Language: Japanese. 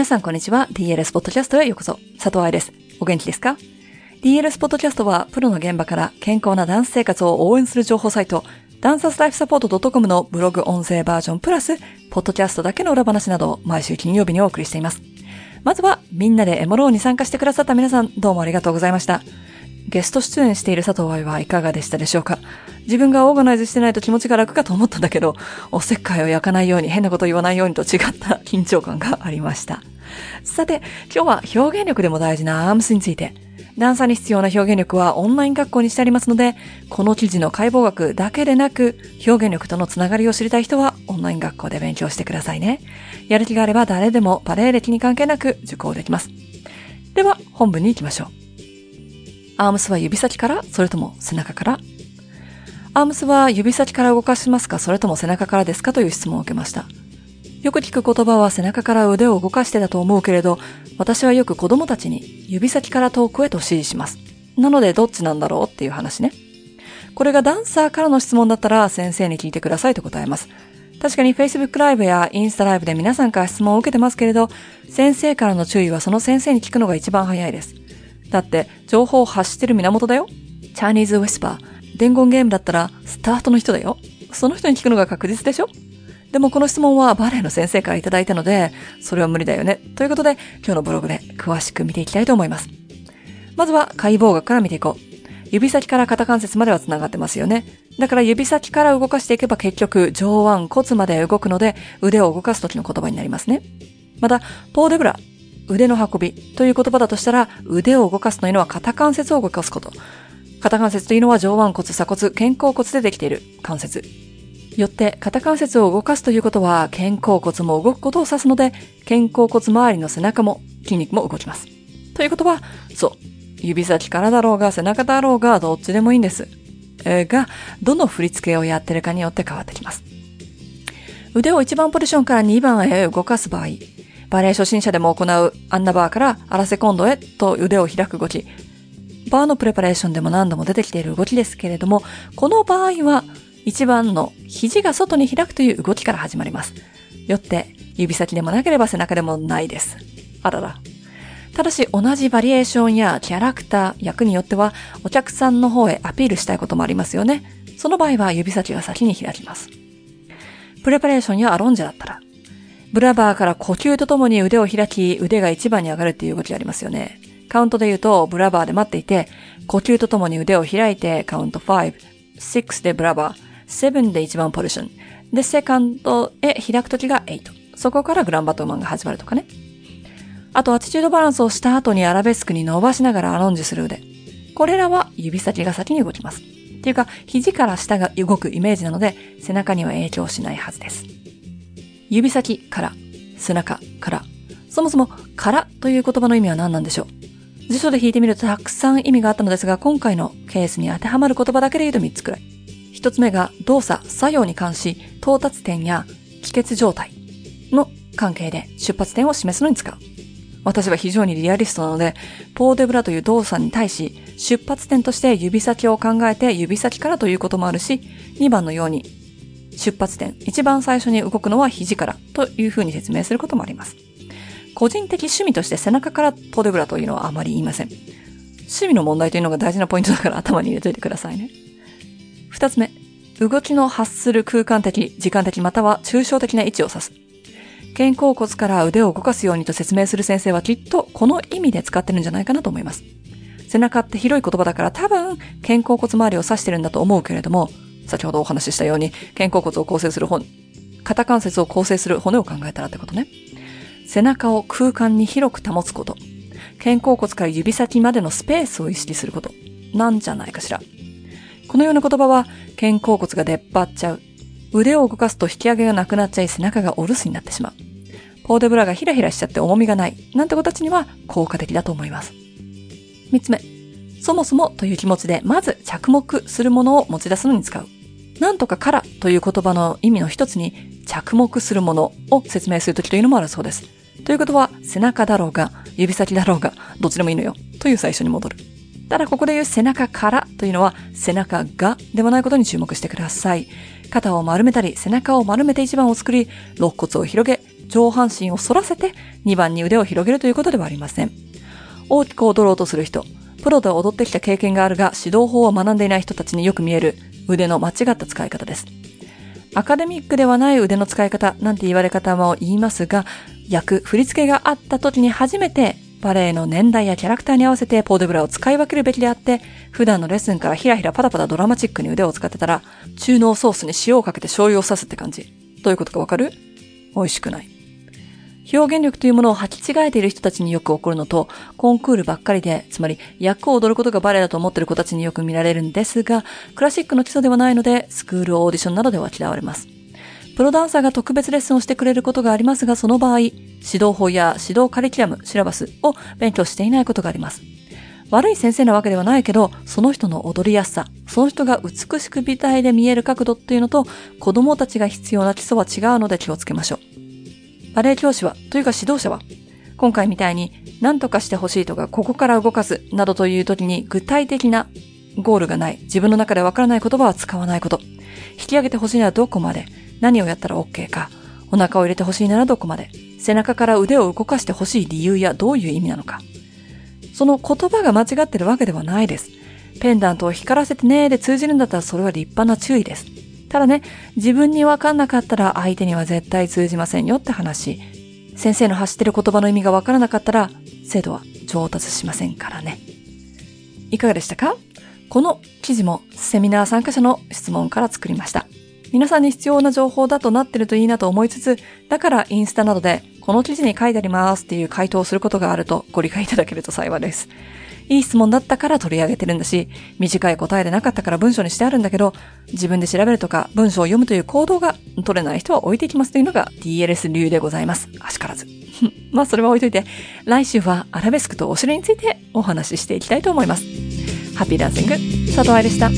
皆さんこんにちは。DLS ポッドキャストへようこそ。佐藤愛です。お元気ですか ?DLS ポッドキャストは、プロの現場から健康なダンス生活を応援する情報サイト、ダンサスライフサポート .com のブログ音声バージョンプラス、ポッドキャストだけの裏話などを毎週金曜日にお送りしています。まずは、みんなでエモローに参加してくださった皆さん、どうもありがとうございました。ゲスト出演している佐藤愛はいかがでしたでしょうか？自分がオーガナイズしてないと気持ちが楽かと思ったんだけど、おせっかいを焼かないように変なこと言わないようにと違った緊張感がありました。さて、今日は表現力でも大事なアームスについて。ダンサーに必要な表現力はオンライン学校にしてありますので、この記事の解剖学だけでなく、表現力とのつながりを知りたい人はオンライン学校で勉強してくださいね。やる気があれば誰でもバレエ歴に関係なく受講できます。では、本文に行きましょう。アームスは指先からそれとも背中からアームスは指先から動かしますかそれとも背中からですかという質問を受けました。よく聞く言葉は背中から腕を動かしてだと思うけれど、私はよく子供たちに指先から遠くへと指示します。なのでどっちなんだろうっていう話ね。これがダンサーからの質問だったら先生に聞いてくださいと答えます。確かに Facebook ライブやインスタライブで皆さんから質問を受けてますけれど、先生からの注意はその先生に聞くのが一番早いです。だって、情報を発してる源だよ。チャイニーズウィスパー。伝言ゲームだったら、スタートの人だよ。その人に聞くのが確実でしょでもこの質問はバレエの先生からいただいたので、それは無理だよね。ということで、今日のブログで詳しく見ていきたいと思います。まずは解剖学から見ていこう。指先から肩関節までは繋がってますよね。だから指先から動かしていけば結局上腕骨まで動くので腕を動かす時の言葉になりますね。また、ポーデブラ、腕の運びという言葉だとしたら腕を動かすというのは肩関節を動かすこと。肩関節というのは上腕骨、鎖骨、肩甲骨でできている関節。よって肩関節を動かすということは肩甲骨も動くことを指すので、肩甲骨周りの背中も筋肉も動きます。ということは、そう、指先からだろうが背中だろうがどっちでもいいんです。え、が、どの振り付けをやってるかによって変わってきます。腕を1番ポジションから2番へ動かす場合、バレエ初心者でも行うアンナバーからアラセコンドへと腕を開く動き、バーのプレパレーションでも何度も出てきている動きですけれども、この場合は一番の肘が外に開くという動きから始まります。よって、指先でもなければ背中でもないです。あらら。ただし同じバリエーションやキャラクター、役によってはお客さんの方へアピールしたいこともありますよね。その場合は指先が先に開きます。プレパレーションやアロンジャだったら、ブラバーから呼吸とともに腕を開き、腕が一番に上がるっていう動きがありますよね。カウントで言うと、ブラバーで待っていて、呼吸とともに腕を開いて、カウント5、6でブラバー、7で一番ポジション。で、セカンドへ開くときが8。そこからグランバトーマンが始まるとかね。あと、アティチュードバランスをした後にアラベスクに伸ばしながらアロンジする腕。これらは指先が先に動きます。っていうか、肘から下が動くイメージなので、背中には影響しないはずです。指先から、背中から。そもそも、からという言葉の意味は何なんでしょう辞書で引いてみるとたくさん意味があったのですが、今回のケースに当てはまる言葉だけで言うと3つくらい。一つ目が動作、作用に関し、到達点や帰結状態の関係で出発点を示すのに使う。私は非常にリアリストなので、ポーデブラという動作に対し、出発点として指先を考えて指先からということもあるし、2番のように、出発点、一番最初に動くのは肘からというふうに説明することもあります。個人的趣味として背中からポーデブラというのはあまり言いません。趣味の問題というのが大事なポイントだから頭に入れといてくださいね。二つ目、動きの発する空間的、時間的または抽象的な位置を指す。肩甲骨から腕を動かすようにと説明する先生はきっとこの意味で使ってるんじゃないかなと思います。背中って広い言葉だから多分肩甲骨周りを指してるんだと思うけれども、先ほどお話ししたように肩甲骨を構成する骨、肩関節を構成する骨を考えたらってことね。背中を空間に広く保つこと。肩甲骨から指先までのスペースを意識すること。なんじゃないかしら。このような言葉は、肩甲骨が出っ張っちゃう。腕を動かすと引き上げがなくなっちゃい背中がお留守になってしまう。ポーデブラがヒラヒラしちゃって重みがない。なんて子たちには効果的だと思います。三つ目。そもそもという気持ちで、まず着目するものを持ち出すのに使う。なんとかからという言葉の意味の一つに、着目するものを説明するときというのもあるそうです。ということは、背中だろうが、指先だろうが、どっちでもいいのよ。という最初に戻る。ただここで言う背中からというのは背中がではないことに注目してください。肩を丸めたり背中を丸めて一番を作り、肋骨を広げ、上半身を反らせて2番に腕を広げるということではありません。大きく踊ろうとする人、プロで踊ってきた経験があるが指導法を学んでいない人たちによく見える腕の間違った使い方です。アカデミックではない腕の使い方なんて言われ方も言いますが、役、振り付けがあった時に初めてバレエの年代やキャラクターに合わせてポーデブラを使い分けるべきであって、普段のレッスンからひらひらパタパタドラマチックに腕を使ってたら、中濃ソースに塩をかけて醤油を刺すって感じ。どういうことかわかる？美味しくない。表現力というものを履き違えている人たちによく起こるのと、コンクールばっかりで、つまり役を踊ることがバレエだと思っている子たちによく見られるんですが、クラシックの基礎ではないので、スクールオーディションなどでは嫌われます。プロダンサーが特別レッスンをしてくれることがありますが、その場合、指導法や指導カリキュラム、シラバスを勉強していないことがあります。悪い先生なわけではないけど、その人の踊りやすさ、その人が美しく美体で見える角度っていうのと、子供たちが必要な基礎は違うので気をつけましょう。バレエ教師は、というか指導者は、今回みたいに何とかしてほしいとか、ここから動かす、などという時に具体的なゴールがない、自分の中でわからない言葉は使わないこと。引き上げてほしいのはどこまで、何をやったら OK か、お腹を入れてほしいならどこまで、背中から腕を動かしてほしい理由やどういう意味なのか。その言葉が間違ってるわけではないです。ペンダントを光らせてねーで通じるんだったらそれは立派な注意です。ただね、自分にわかんなかったら相手には絶対通じませんよって話。先生の発してる言葉の意味がわからなかったら、精度は上達しませんからね。いかがでしたか？この記事もセミナー参加者の質問から作りました。皆さんに必要な情報だとなってるといいなと思いつつ、だからインスタなどでこの記事に書いてありますっていう回答をすることがあるとご理解いただけると幸いです。いい質問だったから取り上げてるんだし、短い答えでなかったから文章にしてあるんだけど、自分で調べるとか文章を読むという行動が取れない人は置いていきますというのが DLS 流でございます。あしからず。まあそれは置いといて、来週はアラベスクとお城についてお話ししていきたいと思います。ハッピーダンシング、佐藤愛でした。